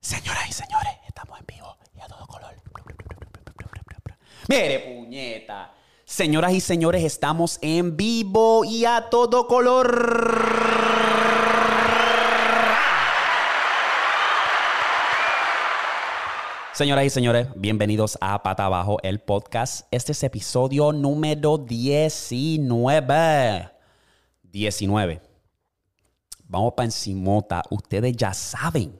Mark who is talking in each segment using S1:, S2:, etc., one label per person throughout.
S1: Señoras y señores, estamos en vivo y a todo color. Mire, puñeta. Señoras y señores, estamos en vivo y a todo color. Señoras y señores, bienvenidos a Pata Abajo, el podcast. Este es episodio número 19. 19. Vamos para encimota. Ustedes ya saben.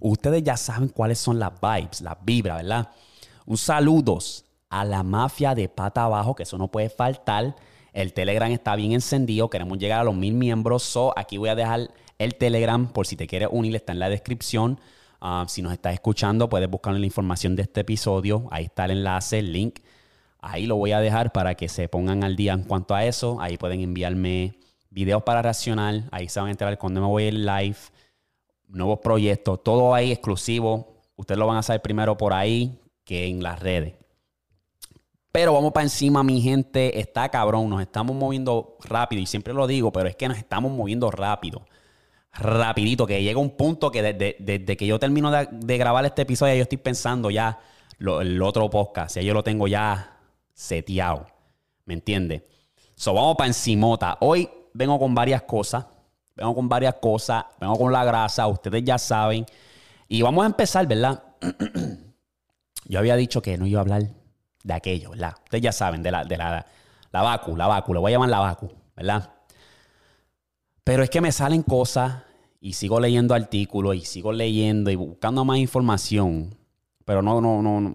S1: Ustedes ya saben cuáles son las vibes, las vibras, ¿verdad? Un saludos a la mafia de Pata Abajo, que eso no puede faltar. El Telegram está bien encendido. Queremos llegar a los mil miembros. So, aquí voy a dejar el Telegram por si te quieres unir. Está en la descripción. Ah, si nos estás escuchando, puedes buscar la información de este episodio. Ahí está el enlace, el link. Ahí lo voy a dejar para que se pongan al día en cuanto a eso. Ahí pueden enviarme videos para reaccionar. Ahí se van a enterar cuando me voy en live. Nuevos proyectos. Todo ahí exclusivo. Ustedes lo van a saber primero por ahí que en las redes. Pero vamos para encima, mi gente. Está cabrón. Nos estamos moviendo rápido. Y siempre lo digo, pero es que nos estamos moviendo rápido rapidito, que llega un punto que desde, que yo termino de, grabar este episodio, yo estoy pensando ya el otro podcast, ya yo lo tengo ya seteado. ¿Me entiendes? So, vamos para encimota. Hoy vengo con varias cosas. Vengo con varias cosas. Vengo con la grasa. Ustedes ya saben. Y vamos a empezar, ¿verdad? yo había dicho que no iba a hablar de aquello, ¿verdad? Ustedes ya saben, de la, de la, la vacu, la vacu. Lo voy a llamar la vacu, ¿verdad? Pero es que me salen cosas y sigo leyendo artículos y sigo leyendo y buscando más información. Pero no, no, no.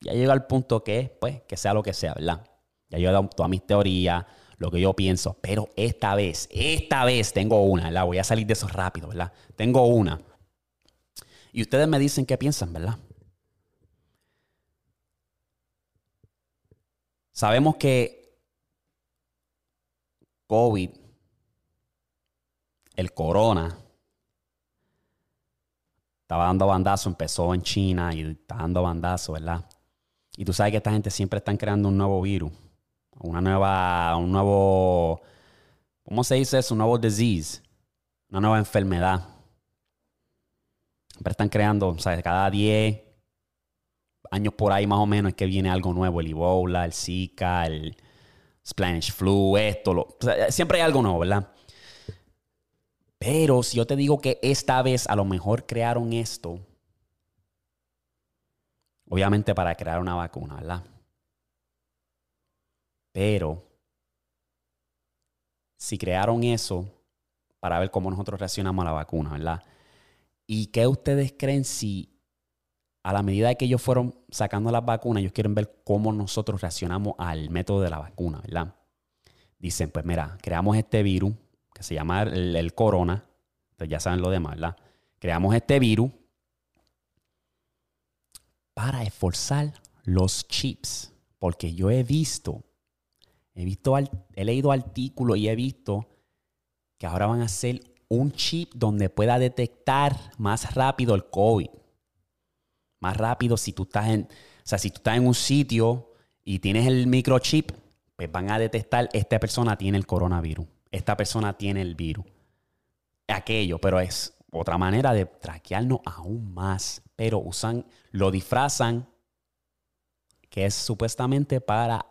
S1: Ya llega al punto que, pues, que sea lo que sea, ¿verdad? Ya yo he dado todas mis teorías, lo que yo pienso. Pero esta vez, esta vez tengo una, ¿verdad? Voy a salir de eso rápido, ¿verdad? Tengo una. Y ustedes me dicen qué piensan, ¿verdad? Sabemos que COVID el corona estaba dando bandazo, empezó en China y está dando bandazo, ¿verdad? Y tú sabes que esta gente siempre están creando un nuevo virus, una nueva, un nuevo, ¿cómo se dice eso? Un nuevo disease, una nueva enfermedad. Siempre están creando, o sea, cada 10 años por ahí más o menos es que viene algo nuevo, el Ebola, el Zika, el Spanish flu, esto, siempre hay algo nuevo, ¿verdad? Pero si yo te digo que esta vez a lo mejor crearon esto, obviamente para crear una vacuna, ¿verdad? Pero si crearon eso para ver cómo nosotros reaccionamos a la vacuna, ¿verdad? ¿Y qué ustedes creen si a la medida que ellos fueron sacando las vacunas, ellos quieren ver cómo nosotros reaccionamos al método de la vacuna, ¿verdad? Dicen, pues mira, creamos este virus, que se llama el, corona, ya saben lo demás, ¿verdad? Creamos este virus para esforzar los chips, porque yo he visto, he visto, he leído artículos y he visto que ahora van a hacer un chip donde pueda detectar más rápido el COVID. Más rápido si tú estás en, o sea, si tú estás en un sitio y tienes el microchip, pues van a detectar esta persona tiene el coronavirus esta persona tiene el virus. Aquello, pero es otra manera de traquearnos aún más. Pero usan, lo disfrazan, que es supuestamente para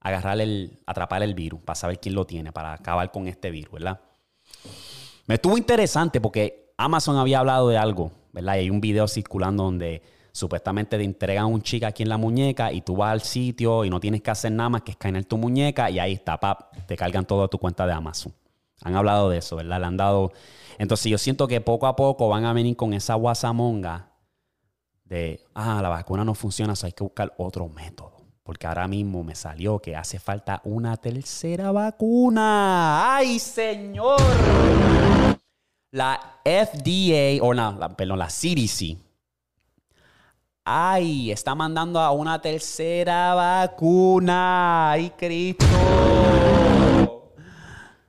S1: agarrar el, atrapar el virus, para saber quién lo tiene, para acabar con este virus, ¿verdad? Me estuvo interesante porque Amazon había hablado de algo, ¿verdad? Y hay un video circulando donde supuestamente te entregan un chica aquí en la muñeca y tú vas al sitio y no tienes que hacer nada más que escanear tu muñeca y ahí está, pap, te cargan todo a tu cuenta de Amazon. Han hablado de eso, ¿verdad? Le han dado... Entonces yo siento que poco a poco van a venir con esa guasamonga de, ah, la vacuna no funciona, so hay que buscar otro método. Porque ahora mismo me salió que hace falta una tercera vacuna. ¡Ay, señor! La FDA, o no, perdón, la CDC, Ay, está mandando a una tercera vacuna. Ay, Cristo.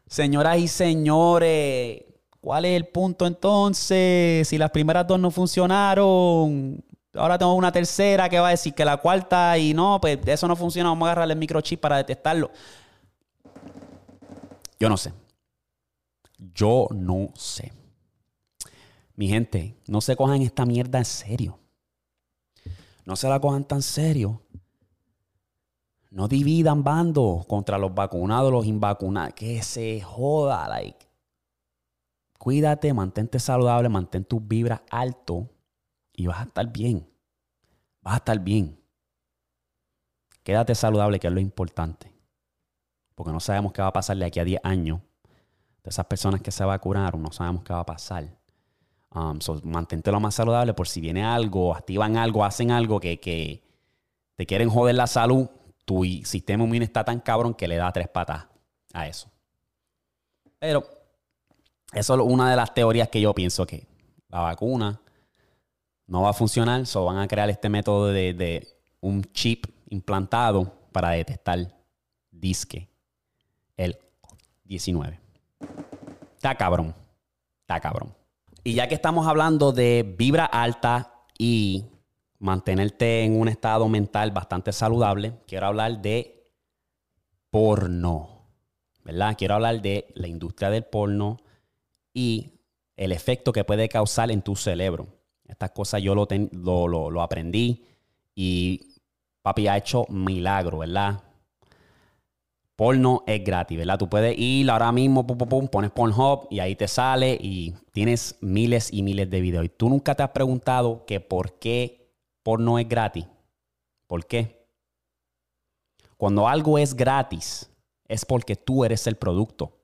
S1: Señoras y señores, ¿cuál es el punto entonces? Si las primeras dos no funcionaron, ahora tengo una tercera que va a decir que la cuarta y no, pues eso no funciona, vamos a agarrarle el microchip para detectarlo. Yo no sé. Yo no sé. mi gente, no se cojan esta mierda en serio. No se la cojan tan serio. No dividan bandos contra los vacunados, los invacunados. Que se joda, like. Cuídate, mantente saludable, mantén tus vibras alto y vas a estar bien. Vas a estar bien. Quédate saludable, que es lo importante. Porque no sabemos qué va a pasar de aquí a 10 años. De esas personas que se vacunaron, no sabemos qué va a pasar. Um, mantente lo más saludable por si viene algo, activan algo, hacen algo que, que te quieren joder la salud tu sistema inmune está tan cabrón que le da tres patas a eso. Pero eso es una de las teorías que yo pienso que la vacuna no va a funcionar, solo van a crear este método de, un chip implantado para detectar disque el 19. Está cabrón. Está cabrón. Y ya que estamos hablando de vibra alta y mantenerte en un estado mental bastante saludable, quiero hablar de porno, ¿verdad? Quiero hablar de la industria del porno y el efecto que puede causar en tu cerebro. Estas cosas yo lo, lo, aprendí y papi ha hecho milagro, ¿verdad? Porno es gratis, ¿verdad? Tú puedes ir ahora mismo, pum, pum, pum, pones Pornhub y ahí te sale y tienes miles y miles de videos. Y tú nunca te has preguntado que por qué porno es gratis. ¿Por qué? Cuando algo es gratis, es porque tú eres el producto.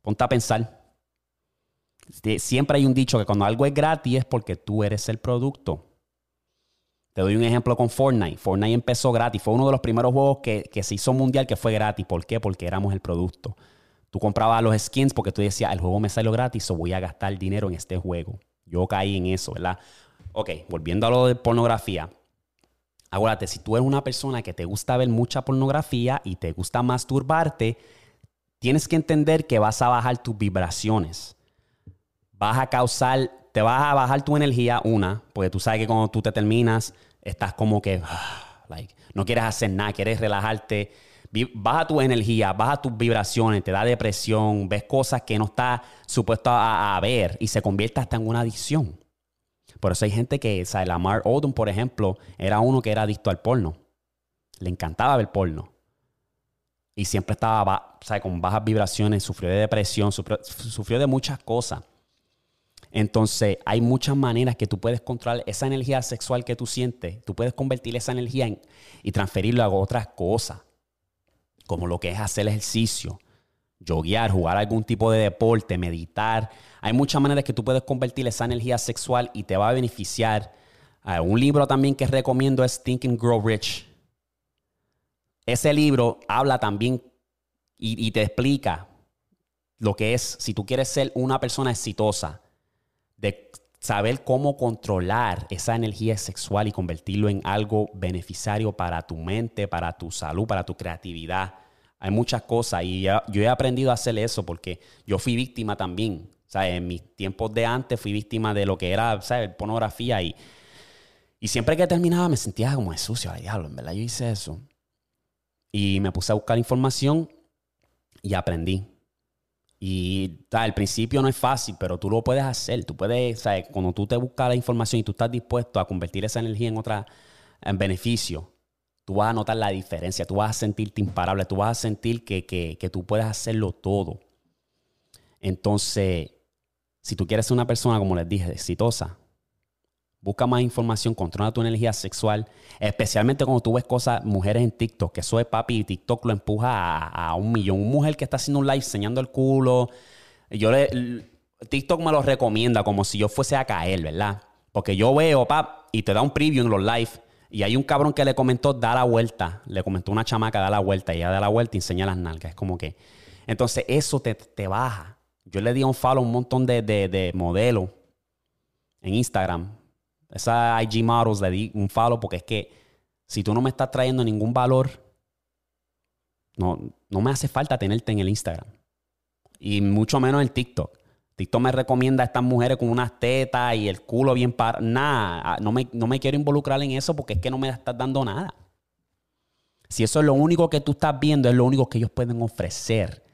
S1: Ponte a pensar. Siempre hay un dicho que cuando algo es gratis es porque tú eres el producto. Te doy un ejemplo con Fortnite. Fortnite empezó gratis. Fue uno de los primeros juegos que, se hizo mundial que fue gratis. ¿Por qué? Porque éramos el producto. Tú comprabas los skins porque tú decías, el juego me salió gratis o voy a gastar dinero en este juego. Yo caí en eso, ¿verdad? Ok, volviendo a lo de pornografía. Acuérdate, si tú eres una persona que te gusta ver mucha pornografía y te gusta masturbarte, tienes que entender que vas a bajar tus vibraciones. Vas a causar, te vas a bajar tu energía, una, porque tú sabes que cuando tú te terminas, estás como que, like, no quieres hacer nada, quieres relajarte. Baja tu energía, baja tus vibraciones, te da depresión, ves cosas que no estás supuesto a, a ver y se convierte hasta en una adicción. Por eso hay gente que, o Lamar Odom, por ejemplo, era uno que era adicto al porno. Le encantaba ver porno. Y siempre estaba con bajas vibraciones, sufrió de depresión, sufrió, de muchas cosas. Entonces, hay muchas maneras que tú puedes controlar esa energía sexual que tú sientes. Tú puedes convertir esa energía en, y transferirlo a otras cosas, como lo que es hacer ejercicio, yoguear, jugar algún tipo de deporte, meditar, hay muchas maneras que tú puedes convertir esa energía sexual y te va a beneficiar. Ah, un libro también que recomiendo es Think and Grow Rich. Ese libro habla también y, te explica lo que es, si tú quieres ser una persona exitosa, de saber cómo controlar esa energía sexual y convertirlo en algo beneficiario para tu mente, para tu salud, para tu creatividad. Hay muchas cosas y yo he aprendido a hacer eso porque yo fui víctima también sea, en mis tiempos de antes fui víctima de lo que era, ¿sabes? Pornografía y, y siempre que terminaba me sentía como de sucio, en verdad yo hice eso. Y me puse a buscar información y aprendí. Y al principio no es fácil, pero tú lo puedes hacer. Tú puedes, ¿sabes? Cuando tú te buscas la información y tú estás dispuesto a convertir esa energía en otra, en beneficio, tú vas a notar la diferencia, tú vas a sentirte imparable, tú vas a sentir que, que, que tú puedes hacerlo todo. Entonces, si tú quieres ser una persona, como les dije, exitosa, busca más información, controla tu energía sexual, especialmente cuando tú ves cosas, mujeres en TikTok, que eso es papi, y TikTok lo empuja a, un millón. Una mujer que está haciendo un live enseñando el culo, yo le, TikTok me lo recomienda como si yo fuese a caer, ¿verdad? Porque yo veo, pap, y te da un preview en los live, y hay un cabrón que le comentó, da la vuelta, le comentó una chamaca, da la vuelta, y ella da la vuelta y enseña las nalgas, es como que, entonces eso te, te baja. Yo le di un follow a un montón de, de, modelos en Instagram. Esa IG Models le di un follow porque es que si tú no me estás trayendo ningún valor, no, no me hace falta tenerte en el Instagram. Y mucho menos en TikTok. TikTok me recomienda a estas mujeres con unas tetas y el culo bien para. Nada, ah, no me, no me quiero involucrar en eso porque es que no me estás dando nada. Si eso es lo único que tú estás viendo, es lo único que ellos pueden ofrecer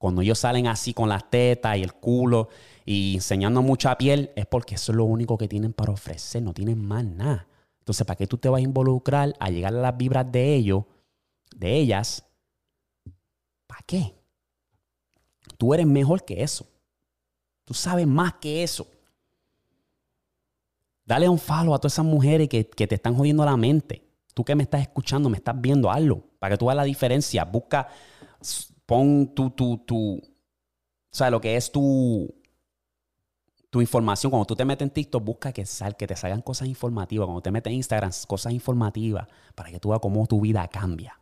S1: Cuando ellos salen así con las tetas y el culo y enseñando mucha piel, es porque eso es lo único que tienen para ofrecer, no tienen más nada. Entonces, ¿para qué tú te vas a involucrar a llegar a las vibras de ellos, de ellas? ¿Para qué? Tú eres mejor que eso. Tú sabes más que eso. Dale un follow a todas esas mujeres que, que te están jodiendo la mente. Tú que me estás escuchando, me estás viendo, hazlo. Para que tú veas la diferencia. Busca, pon tu, tu, tu, o sea, lo que es tu, tu información. Cuando tú te metes en TikTok, busca que, sal, que te salgan cosas informativas. Cuando te metes en Instagram, cosas informativas. Para que tú veas cómo tu vida cambia.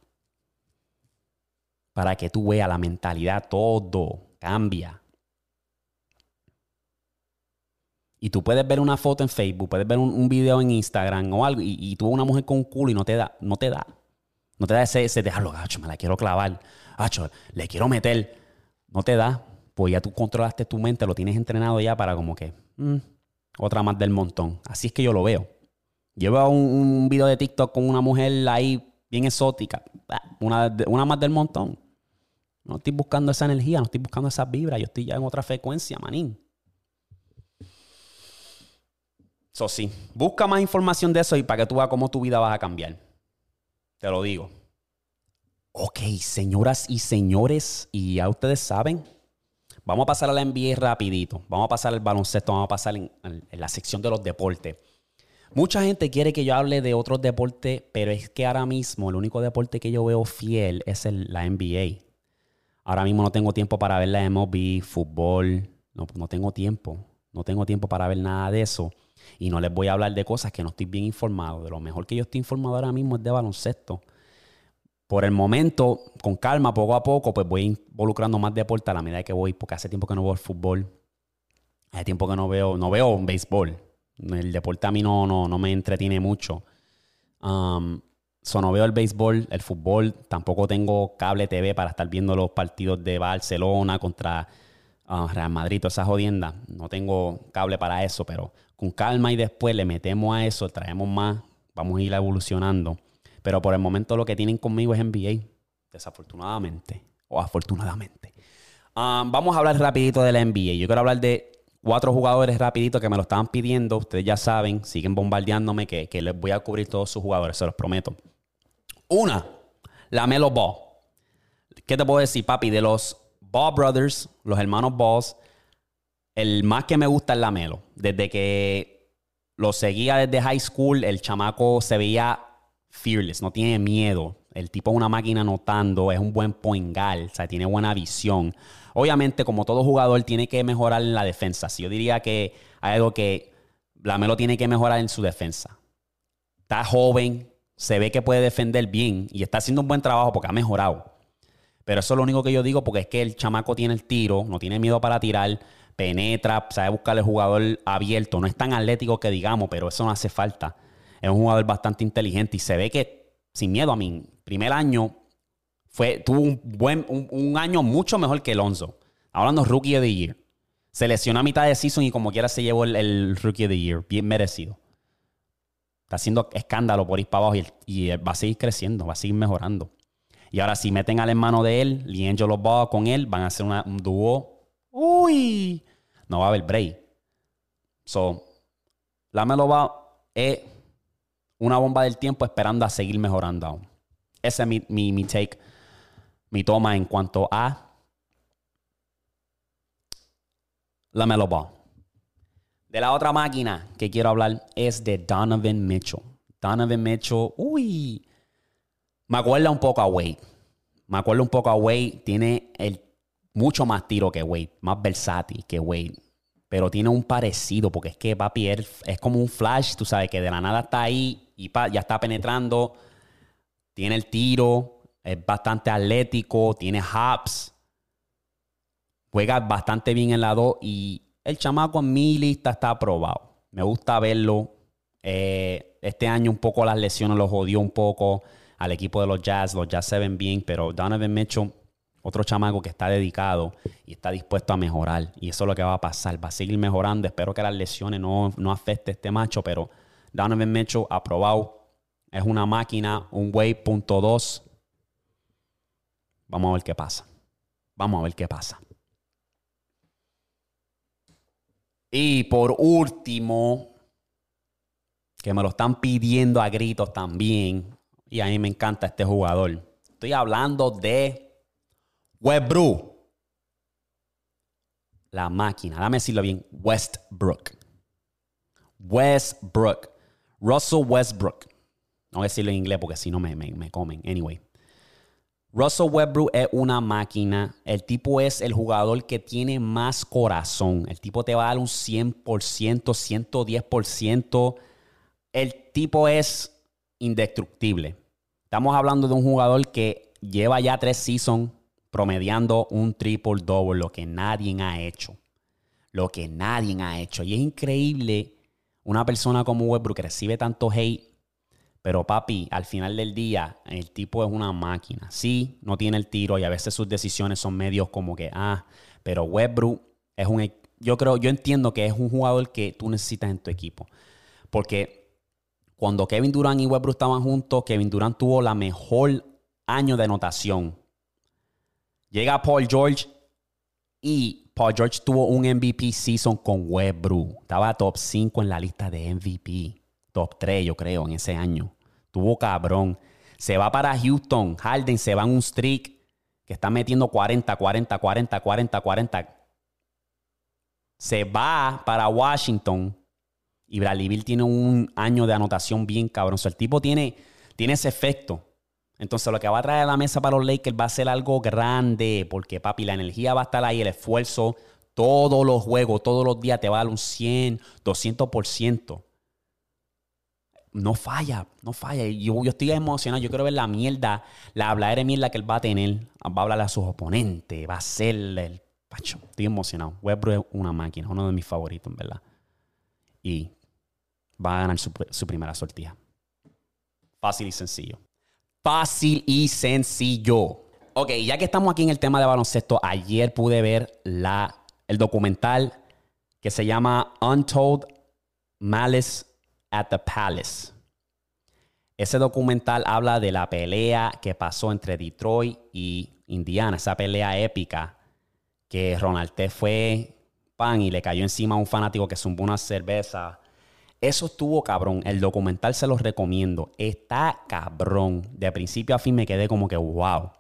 S1: Para que tú veas la mentalidad, todo cambia. Y tú puedes ver una foto en Facebook, puedes ver un, video en Instagram o algo, y, tú ves una mujer con un culo y no te da, no te da. No te da ese, ese déjalo, gacho, me la quiero clavar. Gacho, le quiero meter. No te da. Pues ya tú controlaste tu mente, lo tienes entrenado ya para como que, mm, otra más del montón. Así es que yo lo veo. Yo veo un, video de TikTok con una mujer ahí bien exótica. Una, una más del montón. No estoy buscando esa energía, no estoy buscando esa vibra. Yo estoy ya en otra frecuencia, manín. Eso sí, busca más información de eso y para que tú veas cómo tu vida va a cambiar. Te lo digo. Ok, señoras y señores, y ya ustedes saben, vamos a pasar a la NBA rapidito. Vamos a pasar al baloncesto, vamos a pasar en, la sección de los deportes. Mucha gente quiere que yo hable de otros deportes, pero es que ahora mismo el único deporte que yo veo fiel es la NBA. Ahora mismo no tengo tiempo para ver la MLB, fútbol, no, no tengo tiempo. No tengo tiempo para ver nada de eso. Y no les voy a hablar de cosas que no estoy bien informado. De lo mejor que yo estoy informado ahora mismo es de baloncesto. Por el momento, con calma, poco a poco, pues voy involucrando más deporte a la medida que voy, porque hace tiempo que no veo el fútbol. Hace tiempo que no veo, no veo béisbol. El deporte a mí no, no, no me entretiene mucho. Um, no veo el béisbol, el fútbol. Tampoco tengo cable TV para estar viendo los partidos de Barcelona contra uh, Real Madrid, toda esa jodienda. No tengo cable para eso, pero con calma y después le metemos a eso, traemos más, vamos a ir evolucionando. Pero por el momento lo que tienen conmigo es NBA, desafortunadamente o afortunadamente. Ah, vamos a hablar rapidito de la NBA. Yo quiero hablar de cuatro jugadores rapidito que me lo estaban pidiendo. Ustedes ya saben, siguen bombardeándome que, que les voy a cubrir todos sus jugadores, se los prometo. Una, la Melo Ball. ¿Qué te puedo decir, papi? De los Ball Brothers, los hermanos Balls, el más que me gusta es la Melo. Desde que lo seguía desde high school, el chamaco se veía fearless, no tiene miedo. El tipo es una máquina anotando, es un buen poingal, o sea, tiene buena visión. Obviamente, como todo jugador, tiene que mejorar en la defensa. Si yo diría que hay algo que la Melo tiene que mejorar en su defensa. Está joven, se ve que puede defender bien y está haciendo un buen trabajo porque ha mejorado. Pero eso es lo único que yo digo porque es que el chamaco tiene el tiro, no tiene miedo para tirar penetra, sabe buscar el jugador abierto. No es tan atlético que digamos, pero eso no hace falta. Es un jugador bastante inteligente y se ve que, sin miedo a mí, primer año fue, tuvo un, buen, un, año mucho mejor que Alonso. Hablando Rookie of the Year. Se lesionó a mitad de season y como quiera se llevó el, Rookie of the Year. Bien merecido. Está haciendo escándalo por ir para abajo y, va a seguir creciendo, va a seguir mejorando. Y ahora si meten al hermano de él, Liangelo Ball con él, van a hacer un dúo uy, no va a haber break. So, la Melo es una bomba del tiempo esperando a seguir mejorando. Ese es mi, mi, take, mi toma en cuanto a la Melo De la otra máquina que quiero hablar es de Donovan Mitchell. Donovan Mitchell, uy, me acuerda un poco a Wade. Me acuerda un poco a Wade. Tiene el mucho más tiro que Wade, más versátil que Wade. Pero tiene un parecido, porque es que papi es como un flash, tú sabes, que de la nada está ahí y ya está penetrando. Tiene el tiro, es bastante atlético, tiene hops. Juega bastante bien en la 2 y el chamaco en mi lista está aprobado. Me gusta verlo. Eh, este año un poco las lesiones lo jodió un poco al equipo de los Jazz. Los Jazz se ven bien, pero Donovan Mitchell otro chamaco que está dedicado y está dispuesto a mejorar. Y eso es lo que va a pasar. Va a seguir mejorando. Espero que las lesiones no, no afecten a este macho, pero Donovan Mitchell aprobado. Es una máquina, un Wave.2. Vamos a ver qué pasa. Vamos a ver qué pasa. Y por último, que me lo están pidiendo a gritos también, y a mí me encanta este jugador. Estoy hablando de Westbrook. La máquina, dame decirlo bien, Westbrook. Westbrook. Russell Westbrook. No voy a decirlo en inglés porque si no me, me comen. Anyway. Russell Westbrook es una máquina. El tipo es el jugador que tiene más corazón. El tipo te va a dar un 100%, 110%. El tipo es indestructible. Estamos hablando de un jugador que lleva ya tres seasons promediando un triple double, lo que nadie ha hecho. Lo que nadie ha hecho. Y es increíble una persona como Westbrook que recibe tanto hate pero papi, al final del día, el tipo es una máquina. Sí, no tiene el tiro y a veces sus decisiones son medios como que, ah, pero Westbrook es un, yo creo, yo entiendo que es un jugador que tú necesitas en tu equipo. Porque cuando Kevin Durant y Westbrook estaban juntos, Kevin Durant tuvo la mejor año de anotación. Llega Paul George y Paul George tuvo un MVP season con Westbrook. Estaba top 5 en la lista de MVP top 3, yo creo, en ese año. Tuvo cabrón. Se va para Houston. Harden se va en un streak que está metiendo 40, 40, 40, 40, 40. Se va para Washington. Y Bradley Bill tiene un año de anotación bien cabrón. O sea, el tipo tiene, tiene ese efecto. Entonces, lo que va a traer a la mesa para los Lakers va a ser algo grande. Porque, papi, la energía va a estar ahí, el esfuerzo. Todos los juegos, todos los días te va a dar un 100, 200% no falla, no falla. Yo, yo estoy emocionado, yo quiero ver la mierda, la habladera de mierda que él va a tener. Va a hablarle a sus oponentes, va a ser el pacho. Estoy emocionado. Westbrook es una máquina, uno de mis favoritos, verdad. Y va a ganar su, primera sortija. Fácil y sencillo. Fácil y sencillo. Ok, ya que estamos aquí en el tema de baloncesto, ayer pude ver la, el documental que se llama Untold Malice at the Palace. Ese documental habla de la pelea que pasó entre Detroit y Indiana, esa pelea épica que Ronald T fue pan y le cayó encima a un fanático que zumbó una cerveza. Eso estuvo cabrón. El documental se los recomiendo. Está cabrón. De principio a fin me quedé como que wow. O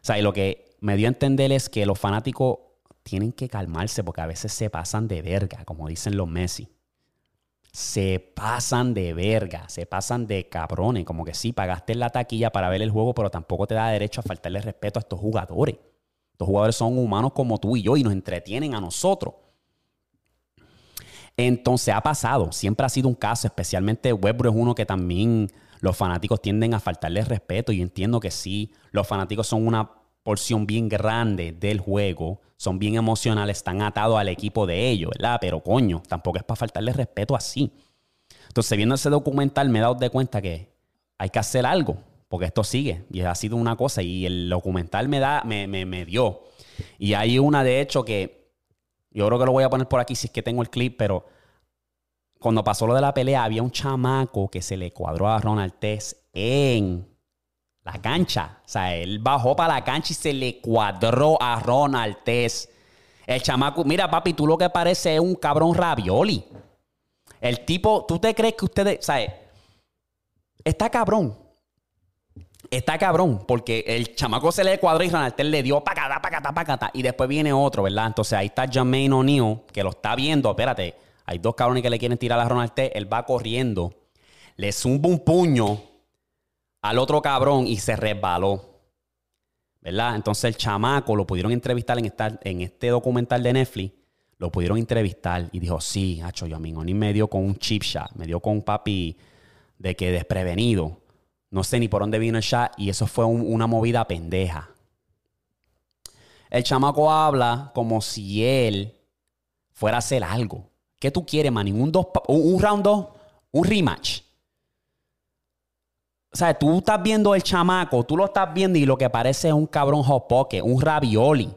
S1: sea, y lo que me dio a entender es que los fanáticos tienen que calmarse porque a veces se pasan de verga, como dicen los Messi se pasan de verga, se pasan de cabrones. Como que sí, pagaste la taquilla para ver el juego, pero tampoco te da derecho a faltarle respeto a estos jugadores. Estos jugadores son humanos como tú y yo y nos entretienen a nosotros. Entonces ha pasado, siempre ha sido un caso, especialmente Westbrook es uno que también los fanáticos tienden a faltarle respeto. Y entiendo que sí, los fanáticos son una porción bien grande del juego, son bien emocionales, están atados al equipo de ellos, ¿verdad? Pero coño, tampoco es para faltarle respeto así. Entonces, viendo ese documental, me he dado de cuenta que hay que hacer algo, porque esto sigue y ha sido una cosa y el documental me da, me, me, me dio. Y hay una, de hecho, que yo creo que lo voy a poner por aquí si es que tengo el clip, pero cuando pasó lo de la pelea, había un chamaco que se le cuadró a Ronald Tess en la cancha. O sea, él bajó para la cancha y se le cuadró a Ronald Tess. El chamaco, mira papi, tú lo que parece es un cabrón ravioli. El tipo, ¿tú te crees que ustedes, ¿sabes? Está cabrón. Está cabrón, porque el chamaco se le cuadró y Ronald Tess le dio pacata, pacata, pacata. Y después viene otro, ¿verdad? Entonces ahí está Jermaine O'Neal, que lo está viendo. Espérate, hay dos cabrones que le quieren tirar a Ronald Tess. Él va corriendo, le zumba un puño al otro cabrón y se resbaló. ¿Verdad? Entonces el chamaco lo pudieron entrevistar en, en este documental de Netflix. Lo pudieron entrevistar y dijo, sí, hacho, yo a mí me dio con un chip shot, me dio con un papi de que desprevenido. No sé ni por dónde vino el shot y eso fue una movida pendeja. El chamaco habla como si él fuera a hacer algo. ¿Qué tú quieres, man? Un, dos, un round 2, un rematch. O sea, tú estás viendo el chamaco, tú lo estás viendo y lo que parece es un cabrón hopoque, un ravioli.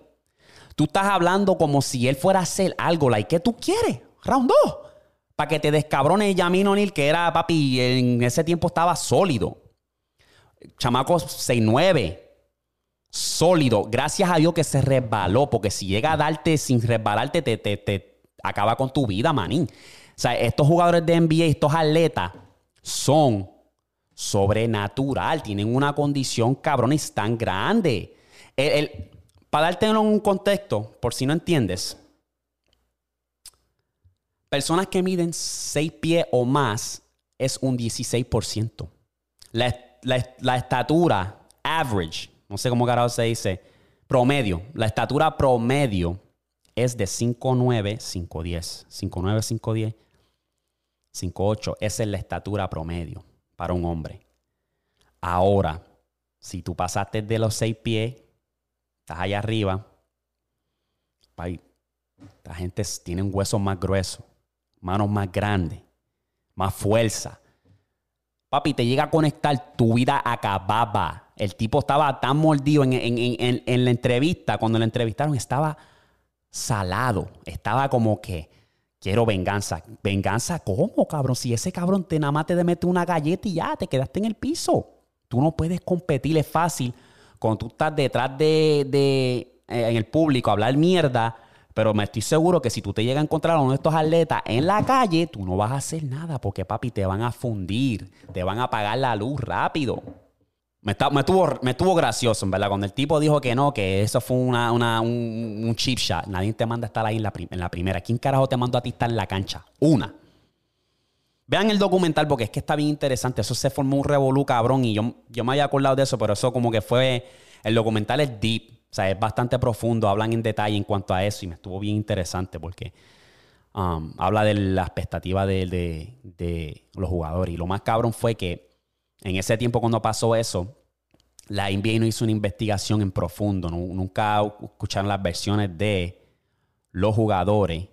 S1: Tú estás hablando como si él fuera a hacer algo. Like, ¿Qué tú quieres? Round 2. Para que te descabrone Yamin O'Neill, que era, papi, en ese tiempo estaba sólido. Chamaco 6'9. sólido. Gracias a Dios que se resbaló, porque si llega a darte sin resbalarte, te, te, te acaba con tu vida, manín. O sea, estos jugadores de NBA, estos atletas, son sobrenatural, tienen una condición cabrón y tan grande. para darte un contexto, por si no entiendes, personas que miden 6 pies o más es un 16%. La, la, estatura average, no sé cómo carajo se dice, promedio, la estatura promedio es de 5'9, 5'10. 5'9, 5'10, 5'8. Esa es la estatura promedio para un hombre. Ahora, si tú pasaste de los 6 pies, estás allá arriba, la gente tiene un hueso más grueso, manos más grandes, más fuerza. Papi, te llega a conectar, tu vida acababa. El tipo estaba tan mordido en, en, la entrevista, cuando le entrevistaron, estaba salado. Estaba como que, quiero venganza. ¿Venganza cómo, cabrón? Si ese cabrón te nada más te mete una galleta y ya, te quedaste en el piso. Tú no puedes competir, es fácil. Cuando tú estás detrás de, de eh, en el público, hablar mierda pero me estoy seguro que si tú te llegas a encontrar a uno de estos atletas en la calle, tú no vas a hacer nada porque, papi, te van a fundir, te van a apagar la luz rápido. Me, me, tuvo, gracioso, en verdad. Cuando el tipo dijo que no, que eso fue una, un, chip shot. Nadie te manda a estar ahí en la, en la primera. ¿Quién carajo te mandó a ti estar en la cancha? Una. Vean el documental porque es que está bien interesante. Eso se formó un revolú, cabrón. Y yo, yo me había acordado de eso, pero eso como que fue. El documental es deep. O sea, es bastante profundo, hablan en detalle en cuanto a eso y me estuvo bien interesante porque um, habla de la expectativa de, los jugadores. Y lo más cabrón fue que en ese tiempo cuando pasó eso, la NBA no hizo una investigación en profundo, nunca escucharon las versiones de los jugadores.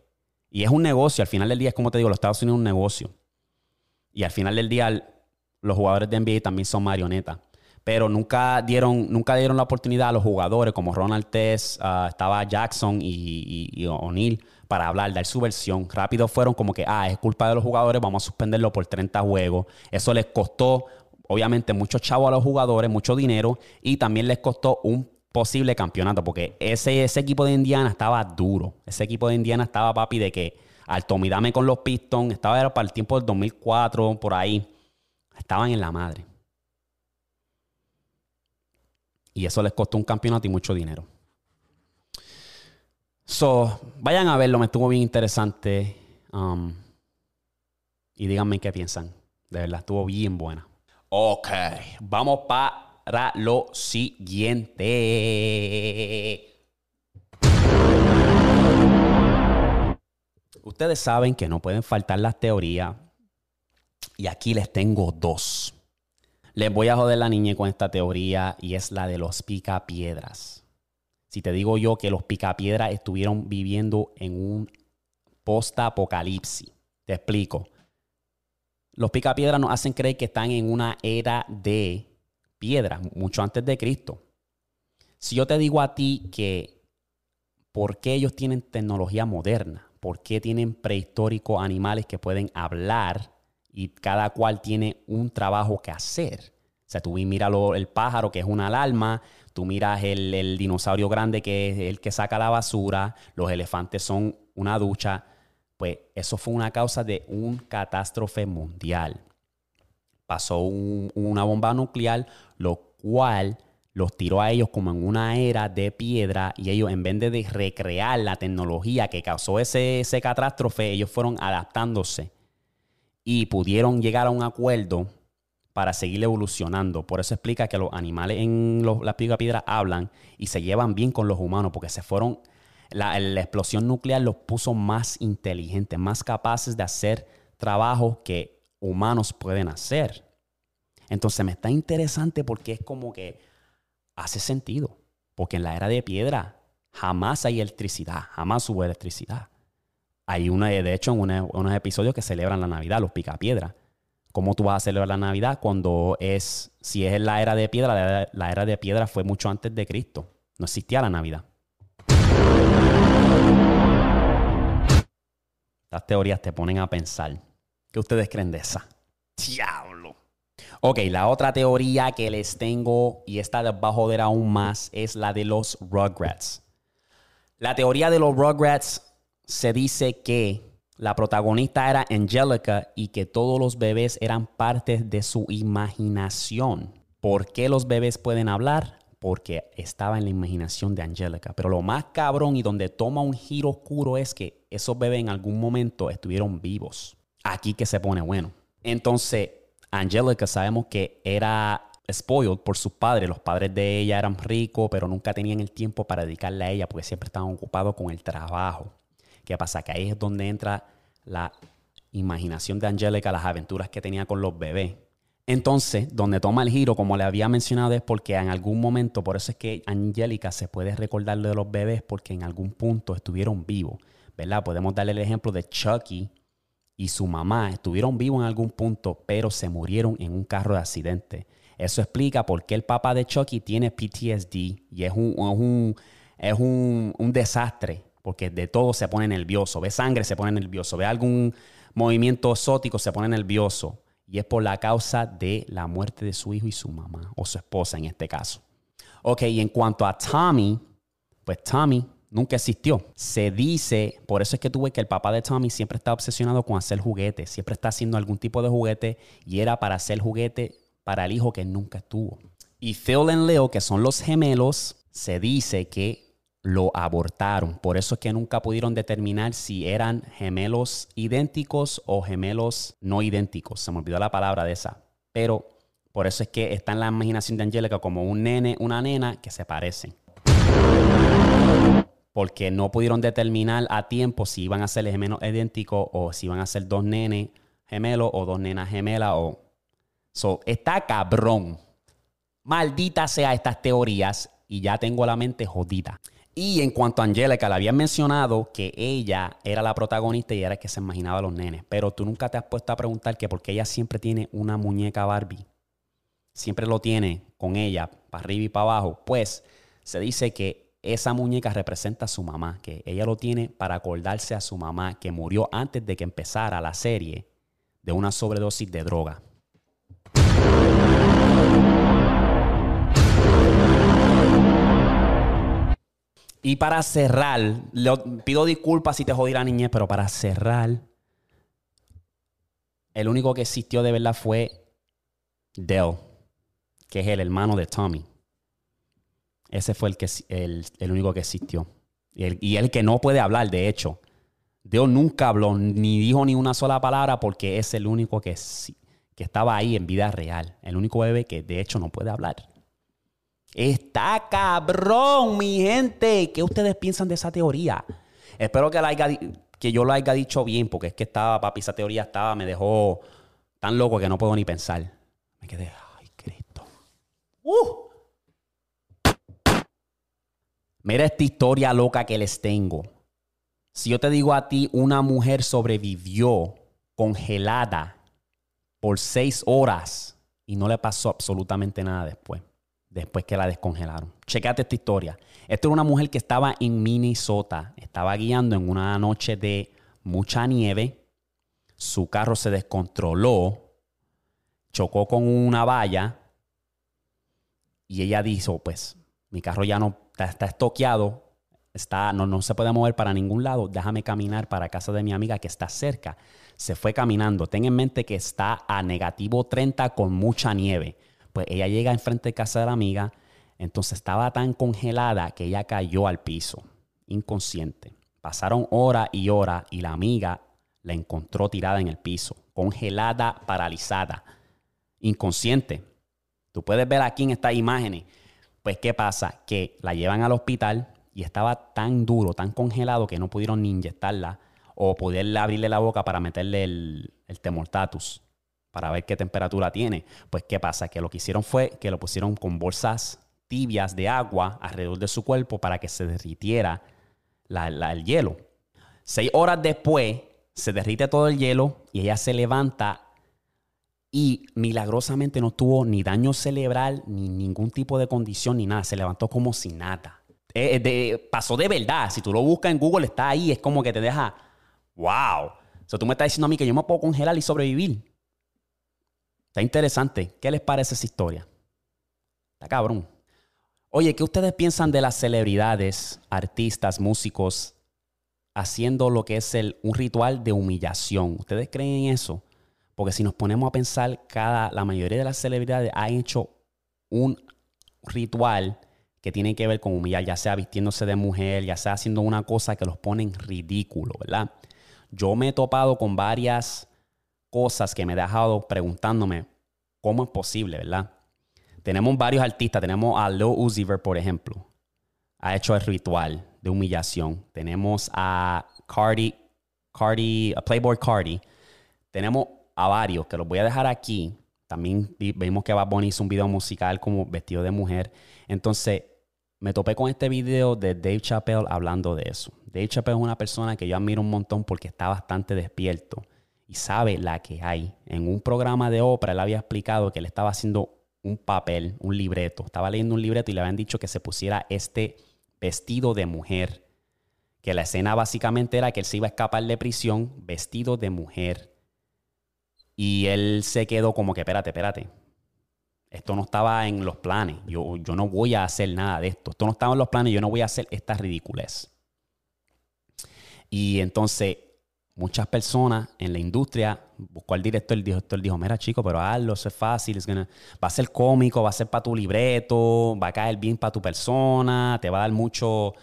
S1: Y es un negocio, al final del día es como te digo, los Estados Unidos es un negocio. Y al final del día los jugadores de NBA también son marionetas pero nunca dieron, nunca dieron la oportunidad a los jugadores como Ronald Tess, ah, estaba Jackson y, O'Neill para hablar, dar su versión. Rápido fueron como que, ah, es culpa de los jugadores, vamos a suspenderlo por 30 juegos. Eso les costó, obviamente, mucho chavo a los jugadores, mucho dinero y también les costó un posible campeonato porque ese, ese equipo de Indiana estaba duro. Ese equipo de Indiana estaba, papi, de que al Tomidame con los Pistons, estaba para el tiempo del 2004, por ahí. Estaban en la madre. Y eso les costó un campeonato y mucho dinero. So, vayan a verlo, me estuvo bien interesante. Um, y díganme qué piensan. De verdad, estuvo bien buena. Ok, vamos para lo siguiente. Ustedes saben que no pueden faltar las teorías. Y aquí les tengo dos. Les voy a joder la niña con esta teoría y es la de los picapiedras. Si te digo yo que los picapiedras estuvieron viviendo en un post-apocalipsis, te explico. Los picapiedras nos hacen creer que están en una era de piedra, mucho antes de Cristo. Si yo te digo a ti que por qué ellos tienen tecnología moderna, por qué tienen prehistóricos animales que pueden hablar y cada cual tiene un trabajo que hacer. O sea, tú miras el pájaro, que es una alarma, tú miras el, dinosaurio grande, que es el que saca la basura, los elefantes son una ducha. Pues eso fue una causa de un catástrofe mundial. Pasó una bomba nuclear, lo cual los tiró a ellos como en una era de piedra y ellos en vez de recrear la tecnología que causó ese, ese catástrofe, ellos fueron adaptándose y pudieron llegar a un acuerdo para seguir evolucionando. Por eso explica que los animales en los, la piedra hablan y se llevan bien con los humanos, porque se fueron, la, explosión nuclear los puso más inteligentes, más capaces de hacer trabajos que humanos pueden hacer. Entonces me está interesante porque es como que hace sentido, porque en la era de piedra jamás hay electricidad, jamás hubo electricidad. Hay una, de hecho, en unos episodios que celebran la Navidad, los picapiedra. ¿Cómo tú vas a celebrar la Navidad cuando es, si es la era de piedra, la era, de piedra fue mucho antes de Cristo? No existía la Navidad. Las teorías te ponen a pensar. ¿Qué ustedes creen de esa? Diablo. Ok, la otra teoría que les tengo y esta les va a joder aún más es la de los Rugrats. La teoría de los Rugrats se dice que la protagonista era Angelica y que todos los bebés eran parte de su imaginación. ¿Por qué los bebés pueden hablar? Porque estaba en la imaginación de Angelica. Pero lo más cabrón y donde toma un giro oscuro es que esos bebés en algún momento estuvieron vivos. Aquí que se pone bueno. Entonces, Angelica sabemos que era spoiled por sus padres. Los padres de ella eran ricos, pero nunca tenían el tiempo para dedicarle a ella porque siempre estaban ocupados con el trabajo. ¿Qué pasa? Que ahí es donde entra la imaginación de Angelica, las aventuras que tenía con los bebés. Entonces, donde toma el giro, como le había mencionado, es porque en algún momento, por eso es que Angélica se puede recordar de los bebés porque en algún punto estuvieron vivos, ¿verdad? Podemos darle el ejemplo de Chucky y su mamá estuvieron vivos en algún punto, pero se murieron en un carro de accidente. Eso explica por qué el papá de Chucky tiene PTSD y es un, es un, un desastre porque de todo se pone nervioso. Ve sangre, se pone nervioso. Ve algún movimiento exótico, se pone nervioso. Y es por la causa de la muerte de su hijo y su mamá, o su esposa en este caso. Ok, y en cuanto a Tommy, pues Tommy nunca existió. Se dice, por eso es que tuve que el papá de Tommy siempre está obsesionado con hacer juguetes, siempre está haciendo algún tipo de juguete y era para hacer juguete para el hijo que nunca tuvo. Y Phil y Leo, que son los gemelos, se dice que lo abortaron. Por eso es que nunca pudieron determinar si eran gemelos idénticos o gemelos no idénticos. Se me olvidó la palabra de esa. Pero por eso es que está en la imaginación de Angélica como un nene, una nena que se parecen. Porque no pudieron determinar a tiempo si iban a ser gemelos idénticos o si iban a ser dos nenes gemelos o dos nenas gemelas o... So, está cabrón. Maldita sea estas teorías y ya tengo la mente jodida. Y en cuanto a Angélica, le habían mencionado que ella era la protagonista y era el que se imaginaba a los nenes. Pero tú nunca te has puesto a preguntar que por qué ella siempre tiene una muñeca Barbie. Siempre lo tiene con ella, para arriba y para abajo. Pues se dice que esa muñeca representa a su mamá, que ella lo tiene para acordarse a su mamá que murió antes de que empezara la serie de una sobredosis de droga. Y para cerrar, pido disculpas si te jodí la niñez, pero para cerrar, el único que existió de verdad fue Dell, que es el hermano de Tommy. Ese fue el, que, el, único que existió. Y el, y el, que no puede hablar, de hecho. Dell nunca habló, ni dijo ni una sola palabra porque es el único que, que estaba ahí en vida real. El único bebé que de hecho no puede hablar. Está cabrón, mi gente. ¿Qué ustedes piensan de esa teoría? Espero que, la que yo lo haya dicho bien, porque es que estaba, papi, esa teoría estaba, me dejó tan loco que no puedo ni pensar. Me quedé, ay, Cristo. ¡Uh! Mira esta historia loca que les tengo. Si yo te digo a ti, una mujer sobrevivió congelada por seis horas y no le pasó absolutamente nada después después que la descongelaron. Checate esta historia. Esta era una mujer que estaba en Minnesota, estaba guiando en una noche de mucha nieve, su carro se descontroló, chocó con una valla y ella dijo, pues mi carro ya no está, estoqueado, está, no, no se puede mover para ningún lado, déjame caminar para casa de mi amiga que está cerca. Se fue caminando. Ten en mente que está a negativo 30 con mucha nieve. Pues ella llega enfrente de casa de la amiga, entonces estaba tan congelada que ella cayó al piso, inconsciente. Pasaron horas y horas y la amiga la encontró tirada en el piso, congelada, paralizada, inconsciente. Tú puedes ver aquí en estas imágenes. Pues, ¿qué pasa? Que la llevan al hospital y estaba tan duro, tan congelado que no pudieron ni inyectarla o poderle abrirle la boca para meterle el, el temortatus para ver qué temperatura tiene. Pues, ¿qué pasa? Que lo que hicieron fue que lo pusieron con bolsas tibias de agua alrededor de su cuerpo para que se derritiera el hielo. Seis horas después, se derrite todo el hielo y ella se levanta y milagrosamente no tuvo ni daño cerebral, ni ningún tipo de condición, ni nada. Se levantó como si nada. Eh, eh, pasó de verdad. Si tú lo buscas en Google, está ahí. Es como que te deja, wow. O sea, tú me estás diciendo a mí que yo me puedo congelar y sobrevivir. Está interesante. ¿Qué les parece esa historia? Está cabrón. Oye, ¿qué ustedes piensan de las celebridades, artistas, músicos haciendo lo que es el, un ritual de humillación? ¿Ustedes creen en eso? Porque si nos ponemos a pensar, cada, la mayoría de las celebridades han hecho un ritual que tiene que ver con humillar, ya sea vistiéndose de mujer, ya sea haciendo una cosa que los pone en ridículo, ¿verdad? Yo me he topado con varias cosas que me he dejado preguntándome cómo es posible, ¿verdad? Tenemos varios artistas, tenemos a Lil Uzi por ejemplo, ha hecho el ritual de humillación. Tenemos a Cardi, Cardi, a Playboy Cardi. Tenemos a varios que los voy a dejar aquí. También vimos que Bad Bunny hizo un video musical como vestido de mujer. Entonces, me topé con este video de Dave Chappelle hablando de eso. Dave Chappelle es una persona que yo admiro un montón porque está bastante despierto y sabe la que hay. En un programa de ópera él había explicado que él estaba haciendo un papel, un libreto. Estaba leyendo un libreto y le habían dicho que se pusiera este vestido de mujer. Que la escena básicamente era que él se iba a escapar de prisión vestido de mujer. Y él se quedó como que, espérate, espérate. Esto no estaba en los planes. Yo, yo no voy a hacer nada de esto. Esto no estaba en los planes. Yo no voy a hacer esta ridiculez. Y entonces muchas personas en la industria buscó al director, el director dijo, mira chico, pero hazlo, eso es fácil, va a ser cómico, va a ser para tu libreto, va a caer bien para tu persona, te va a dar mucho, o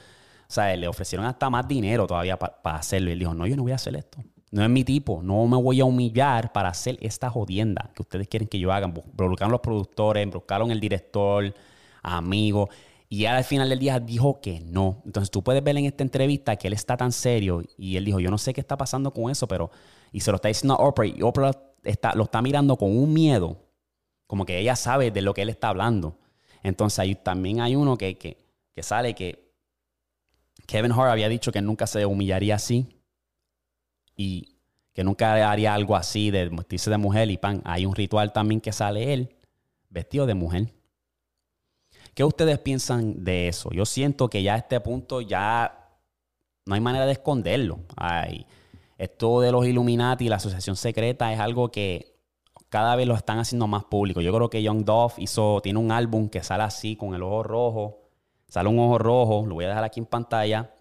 S1: sea, le ofrecieron hasta más dinero todavía para hacerlo. Y él dijo, no, yo no voy a hacer esto. No es mi tipo, no me voy a humillar para hacer esta jodienda que ustedes quieren que yo haga. Buscaron los productores, buscaron el director, amigos. Y al final del día dijo que no. Entonces tú puedes ver en esta entrevista que él está tan serio y él dijo, yo no sé qué está pasando con eso, pero... Y se lo está diciendo a Oprah y Oprah está, lo está mirando con un miedo, como que ella sabe de lo que él está hablando. Entonces ahí también hay uno que, que, que sale que Kevin Hart había dicho que nunca se humillaría así y que nunca haría algo así de vestirse de mujer y pan. Hay un ritual también que sale él vestido de mujer. ¿Qué ustedes piensan de eso? Yo siento que ya a este punto ya no hay manera de esconderlo. esto de los Illuminati y la asociación secreta es algo que cada vez lo están haciendo más público. Yo creo que Young Dove hizo, tiene un álbum que sale así con el ojo rojo. Sale un ojo rojo, lo voy a dejar aquí en pantalla.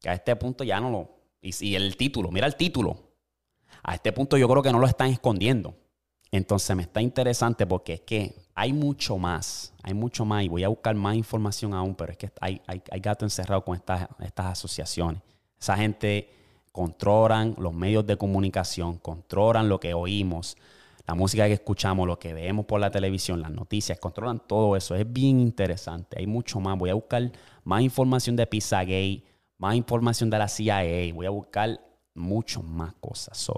S1: Que a este punto ya no lo. Y, y el título, mira el título. A este punto yo creo que no lo están escondiendo. Entonces me está interesante porque es que hay mucho más, hay mucho más y voy a buscar más información aún, pero es que hay, hay, gato encerrado con estas, estas asociaciones. Esa gente controlan los medios de comunicación, controlan lo que oímos, la música que escuchamos, lo que vemos por la televisión, las noticias, controlan todo eso. Es bien interesante. Hay mucho más. Voy a buscar más información de Pizzagate, más información de la CIA, voy a buscar mucho más cosas.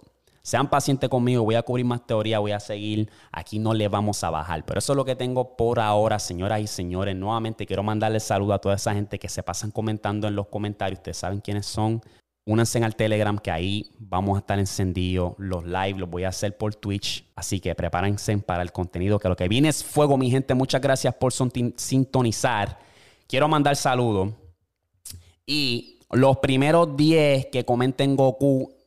S1: Sean pacientes conmigo, voy a cubrir más teoría, voy a seguir. Aquí no le vamos a bajar. Pero eso es lo que tengo por ahora, señoras y señores. Nuevamente quiero mandarles saludo a toda esa gente que se pasan comentando en los comentarios. Ustedes saben quiénes son. Únanse al Telegram que ahí vamos a estar encendidos. Los live los voy a hacer por Twitch. Así que prepárense para el contenido que lo que viene es fuego, mi gente. Muchas gracias por sintonizar. Quiero mandar saludos. Y los primeros 10 que comenten Goku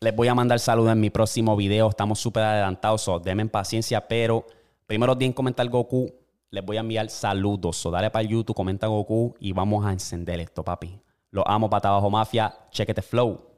S1: les voy a mandar saludos en mi próximo video. Estamos súper adelantados, so denme paciencia, pero primero en comentar Goku. Les voy a enviar saludos. So dale para el YouTube, comenta Goku y vamos a encender esto, papi. Lo amo, pata abajo mafia. Chequete flow.